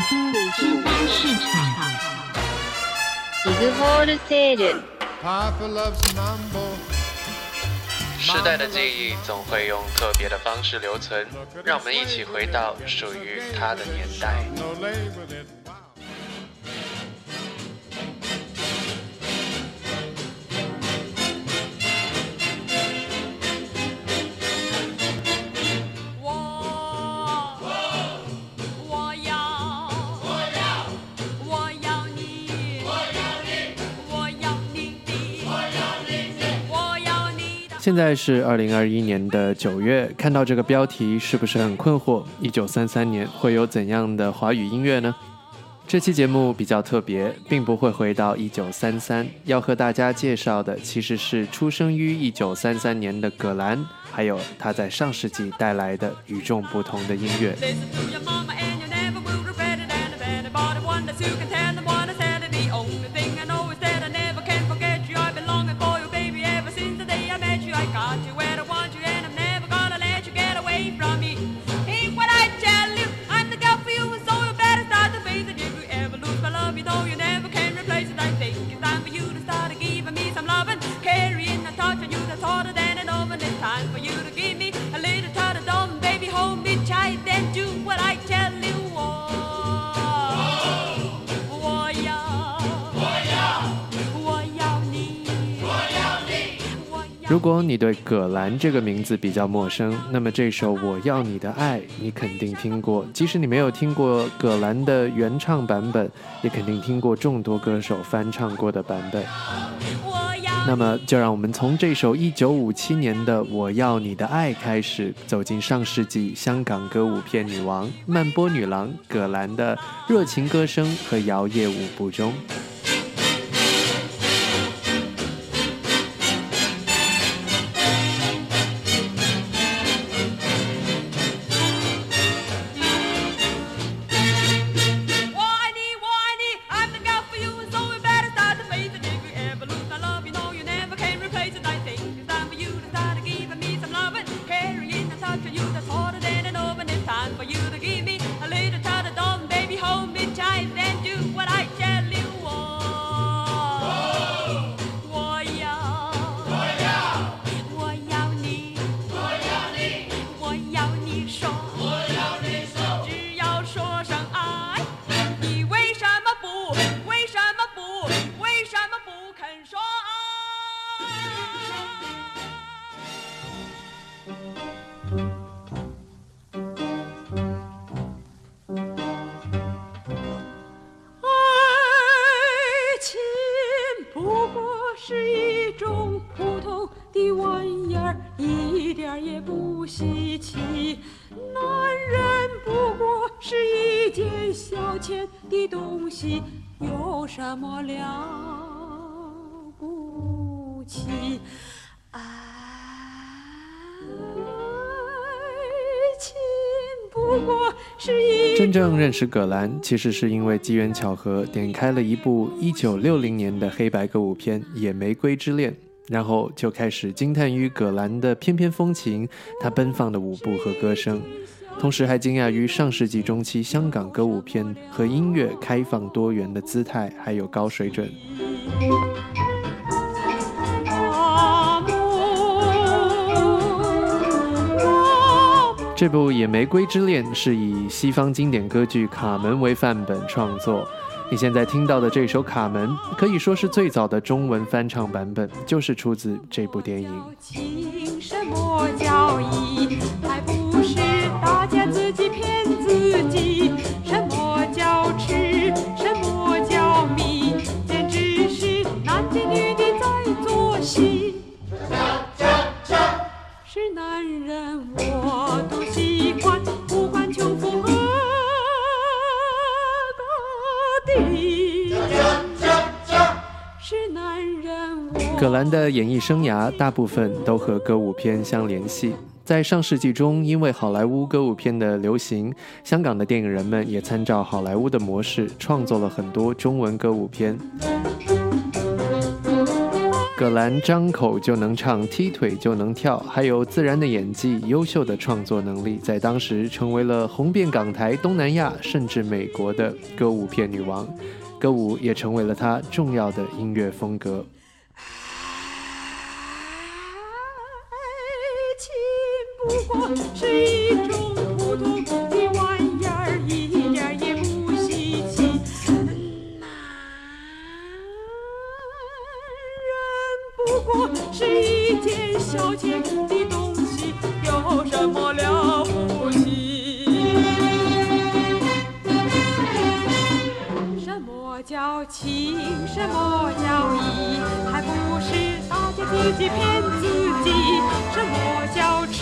新单市场。ビッグホールセール。时代的记忆总会用特别的方式留存，让我们一起回到属于它的年代。 现在是二零二一年的九月，看到这个标题是不是很困惑？一九三三年会有怎样的华语音乐呢？这期节目比较特别，并不会回到一九三三，要和大家介绍的其实是出生于一九三三年的葛兰，还有他在上世纪带来的与众不同的音乐。如果你对葛兰这个名字比较陌生，那么这首《我要你的爱》你肯定听过。即使你没有听过葛兰的原唱版本，也肯定听过众多歌手翻唱过的版本。那么，就让我们从这首1957年的《我要你的爱》开始，走进上世纪香港歌舞片女王、慢波女郎葛兰的热情歌声和摇曳舞步中。真正认识葛兰，其实是因为机缘巧合，点开了一部1960年的黑白歌舞片《野玫瑰之恋》，然后就开始惊叹于葛兰的翩翩风情，她奔放的舞步和歌声，同时还惊讶于上世纪中期香港歌舞片和音乐开放多元的姿态，还有高水准。这部《野玫瑰之恋》是以西方经典歌剧《卡门》为范本创作。你现在听到的这首《卡门》，可以说是最早的中文翻唱版本，就是出自这部电影。什么叫义？葛兰的演艺生涯大部分都和歌舞片相联系。在上世纪中，因为好莱坞歌舞片的流行，香港的电影人们也参照好莱坞的模式，创作了很多中文歌舞片。葛兰张口就能唱，踢腿就能跳，还有自然的演技、优秀的创作能力，在当时成为了红遍港台、东南亚甚至美国的歌舞片女王。歌舞也成为了她重要的音乐风格。件消遣的东西，有什么了不起？什么叫情？什么叫义？还不是大家自己骗自己？什么叫痴？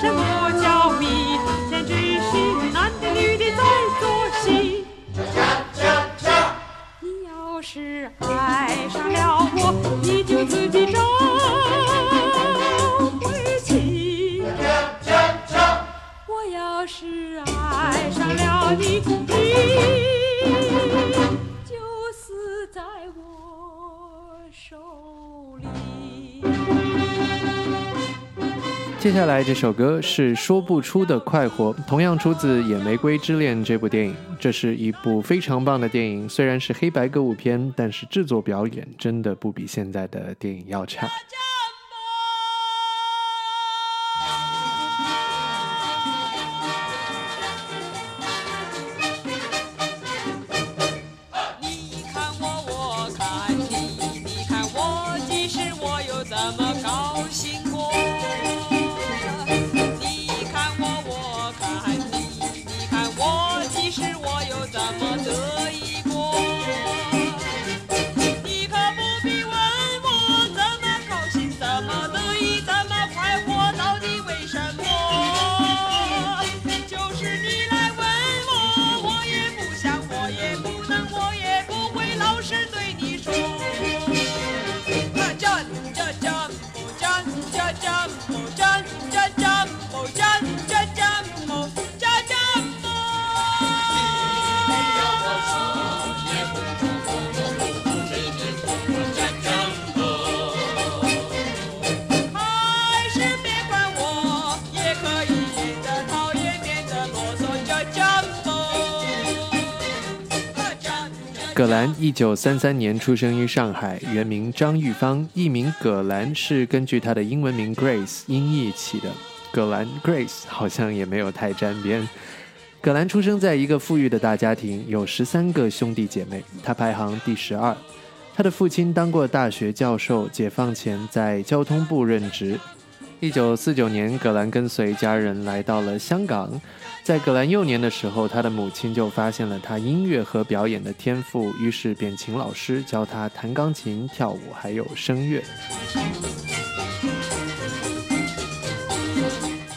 什么叫迷？简直是男的女的在做接下来这首歌是说不出的快活，同样出自《野玫瑰之恋》这部电影。这是一部非常棒的电影，虽然是黑白歌舞片，但是制作表演真的不比现在的电影要差。我有葛兰一九三三年出生于上海，原名张玉芳，艺名葛兰是根据她的英文名 Grace 音译起的。葛兰 Grace 好像也没有太沾边。葛兰出生在一个富裕的大家庭，有十三个兄弟姐妹，她排行第十二。她的父亲当过大学教授，解放前在交通部任职。一九四九年，葛兰跟随家人来到了香港。在葛兰幼年的时候，他的母亲就发现了他音乐和表演的天赋，于是便请老师教他弹钢琴、跳舞，还有声乐。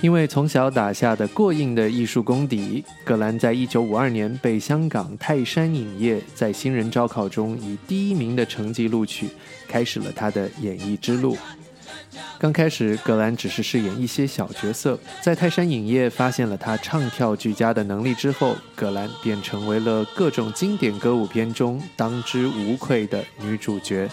因为从小打下的过硬的艺术功底，葛兰在一九五二年被香港泰山影业在新人招考中以第一名的成绩录取，开始了他的演艺之路。刚开始，葛兰只是饰演一些小角色，在泰山影业发现了她唱跳俱佳的能力之后，葛兰便成为了各种经典歌舞片中当之无愧的女主角。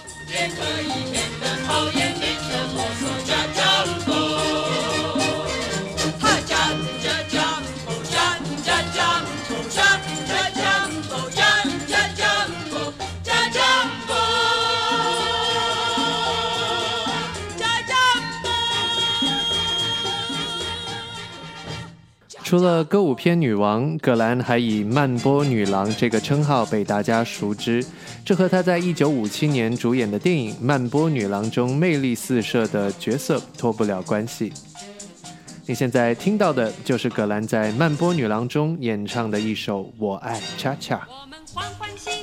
除了歌舞片女王，葛兰还以曼波女郎这个称号被大家熟知。这和她在1957年主演的电影《曼波女郎》中魅力四射的角色脱不了关系。你现在听到的就是葛兰在《曼波女郎》中演唱的一首《我爱恰恰》。我们欢欢喜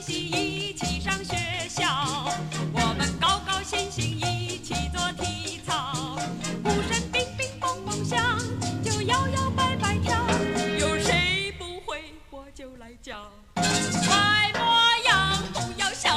叫。快。模样不要笑，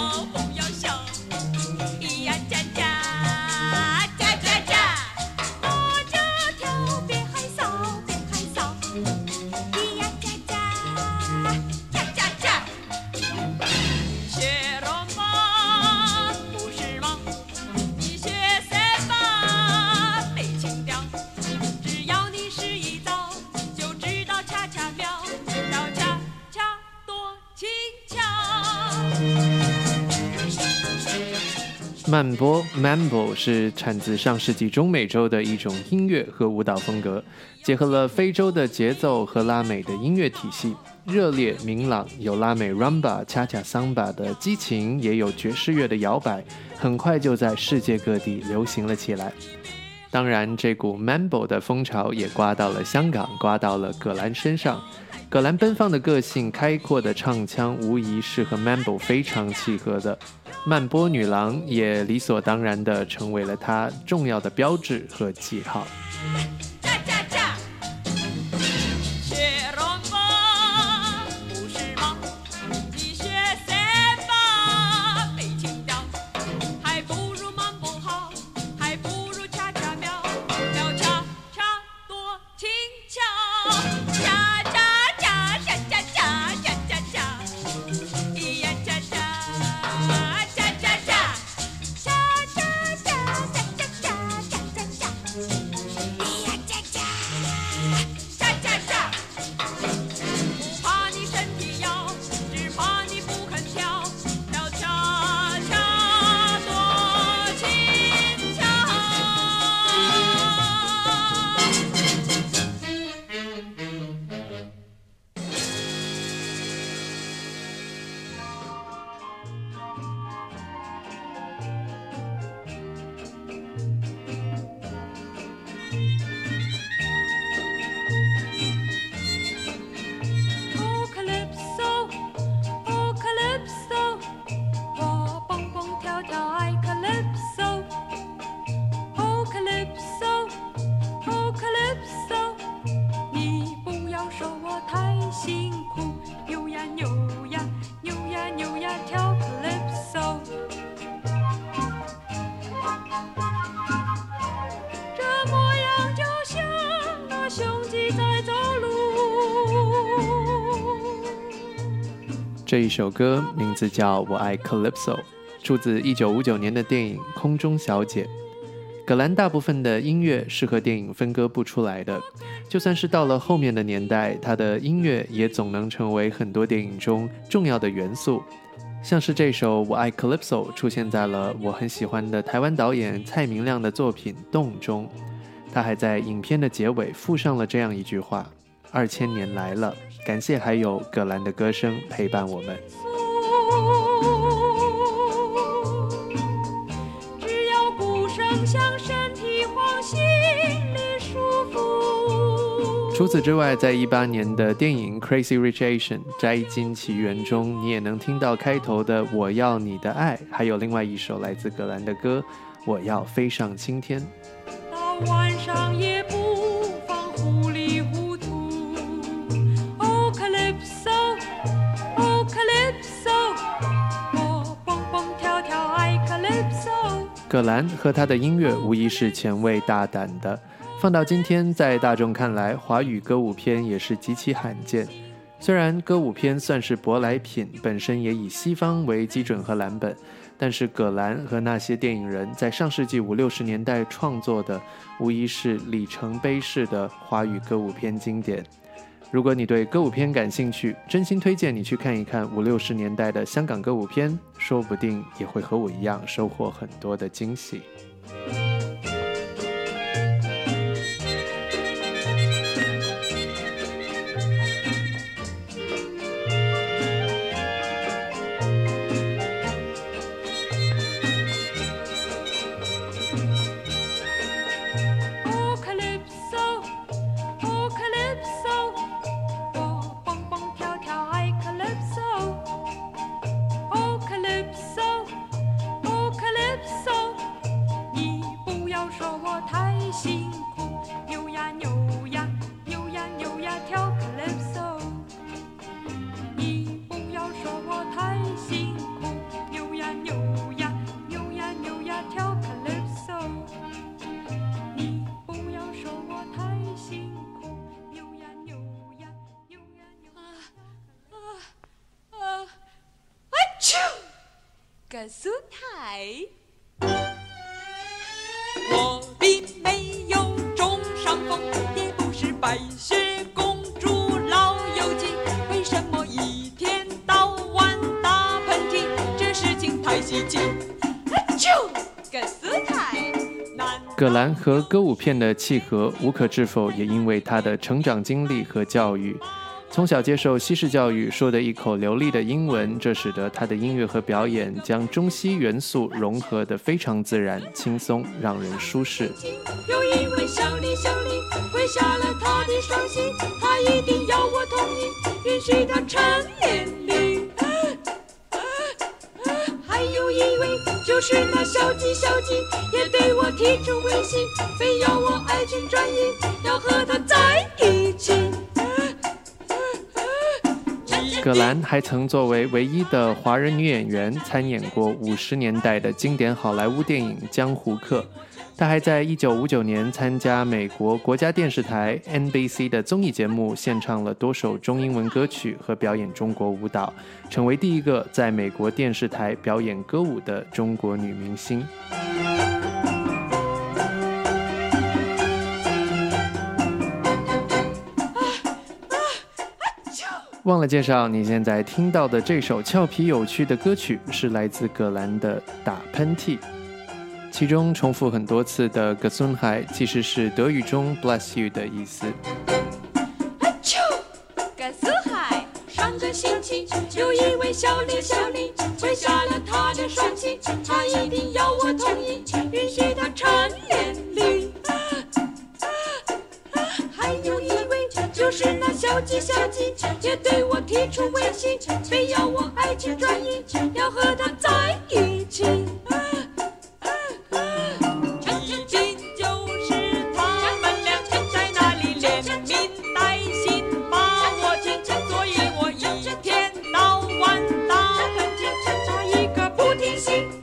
曼波 （Mambo） 是产自上世纪中美洲的一种音乐和舞蹈风格，结合了非洲的节奏和拉美的音乐体系，热烈明朗，有拉美 Rumba、恰恰桑巴的激情，也有爵士乐的摇摆，很快就在世界各地流行了起来。当然，这股 Mambo 的风潮也刮到了香港，刮到了葛兰身上。葛兰奔放的个性、开阔的唱腔，无疑是和 Mambo 非常契合的。曼波女郎也理所当然地成为了她重要的标志和记号。这一首歌名字叫《我爱 Calypso》，出自1959年的电影《空中小姐》。葛兰大部分的音乐是和电影分割不出来的，就算是到了后面的年代，他的音乐也总能成为很多电影中重要的元素。像是这首《我爱 Calypso》出现在了我很喜欢的台湾导演蔡明亮的作品《洞》中，他还在影片的结尾附上了这样一句话：“二千年来了。”感谢还有葛兰的歌声陪伴我们。只要鼓声响，身体晃，心里舒服。除此之外，在一八年的电影《Crazy Rich Asian》摘金奇缘中，你也能听到开头的“我要你的爱”，还有另外一首来自葛兰的歌《我要飞上青天》。到晚上也不葛兰和他的音乐无疑是前卫大胆的，放到今天，在大众看来，华语歌舞片也是极其罕见。虽然歌舞片算是舶来品，本身也以西方为基准和蓝本，但是葛兰和那些电影人在上世纪五六十年代创作的，无疑是里程碑式的华语歌舞片经典。如果你对歌舞片感兴趣，真心推荐你去看一看五六十年代的香港歌舞片，说不定也会和我一样收获很多的惊喜。葛兰和歌舞片的契合无可置否，也因为他的成长经历和教育。从小接受西式教育，说的一口流利的英文，这使得他的音乐和表演将中西元素融合得非常自然、轻松，让人舒适。有一位小李，小李跪下了他的双膝，他一定要我同意，允许他成年就是那小鸡，小鸡也对我提出威胁，非要我爱情转移，要和他在一起。葛兰还曾作为唯一的华人女演员参演过五十年代的经典好莱坞电影《江湖客》。她还在一九五九年参加美国国家电视台 NBC 的综艺节目，献唱了多首中英文歌曲和表演中国舞蹈，成为第一个在美国电视台表演歌舞的中国女明星。忘了介绍，你现在听到的这首俏皮有趣的歌曲是来自葛兰的《打喷嚏》，其中重复很多次的 “Gesundheit” 其实是德语中 “bless you” 的意思。啾，格斯海，上个星期有一位小李，小李跪下了他的双膝，他一定要我同意，允许他成年礼。还有一位就是那小鸡，小鸡也对我提出威胁，非要我爱情转移，要和他在一起。不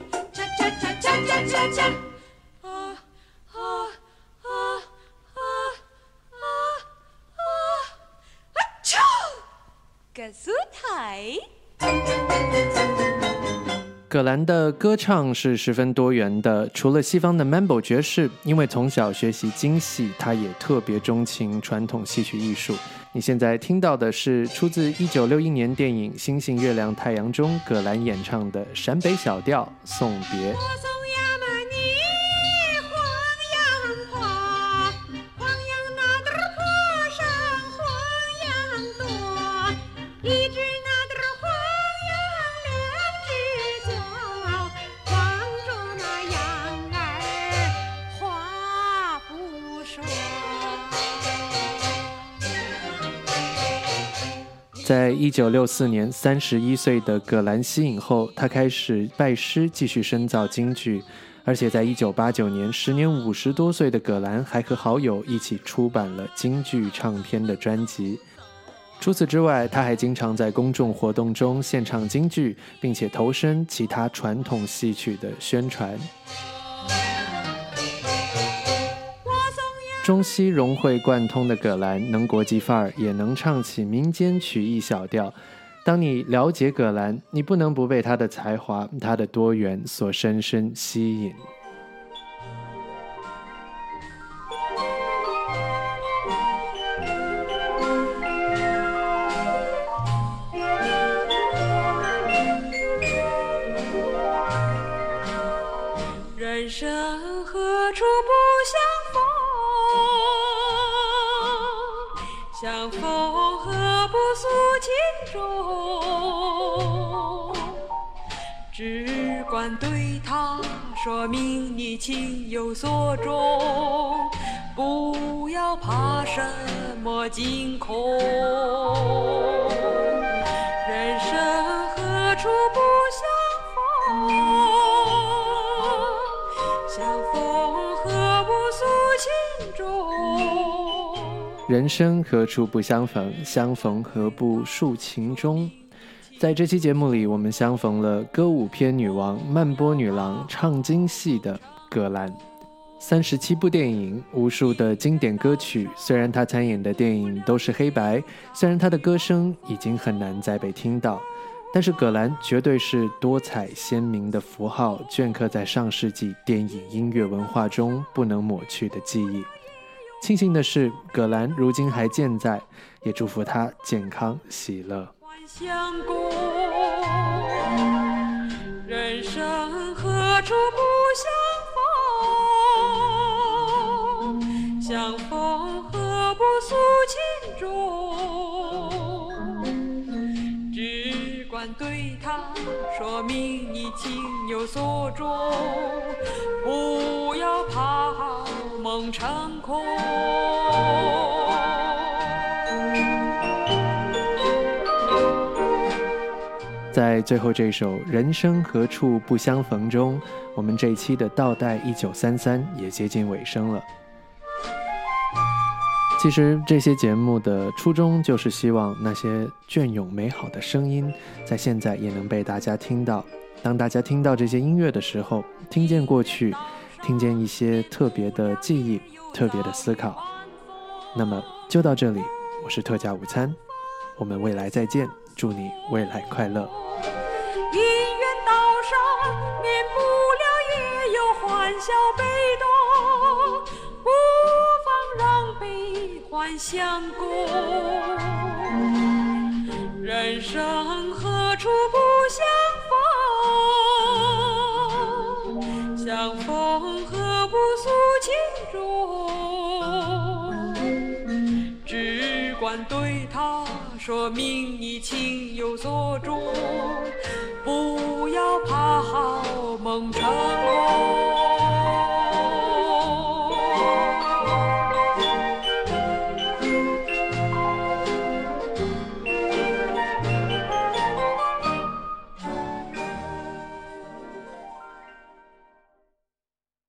葛兰的歌唱是十分多元的，除了西方的 Mambo 爵士，因为从小学习京戏，他也特别钟情传统戏曲艺术。你现在听到的是出自1961年电影《星星、月亮、太阳》中葛兰演唱的陕北小调《送别》。一只在一九六四年，三十一岁的葛兰息影后，她开始拜师，继续深造京剧。而且在一九八九年，时年五十多岁的葛兰还和好友一起出版了京剧唱片的专辑。除此之外，她还经常在公众活动中献唱京剧，并且投身其他传统戏曲的宣传。中西融会贯通的葛兰，能国际范儿，也能唱起民间曲艺小调。当你了解葛兰，你不能不被她的才华、她的多元所深深吸引。人生何处不相逢？相中？只管对他说明你情有所钟，不要怕什么惊恐。人生何处不相逢？相逢何不诉情衷？在这期节目里，我们相逢了歌舞片女王、慢波女郎、唱京戏的葛兰。三十七部电影，无数的经典歌曲。虽然她参演的电影都是黑白，虽然她的歌声已经很难再被听到，但是葛兰绝对是多彩鲜明的符号，镌刻在上世纪电影音乐文化中不能抹去的记忆。庆幸的是，葛兰如今还健在，也祝福她健康喜乐。人生何处不相逢？相逢何不诉情衷？只管对他说明你情有所钟，不在最后这首《人生何处不相逢》中，我们这一期的倒带一九三三也接近尾声了。其实这些节目的初衷就是希望那些隽永美好的声音，在现在也能被大家听到。当大家听到这些音乐的时候，听见过去，听见一些特别的记忆、特别的思考。那么就到这里，我是特价午餐，我们未来再见，祝你未来快乐。姻缘道上免不了也有欢笑悲痛，不妨让悲欢相共。人生何说明你情有所钟，不要怕好梦成空。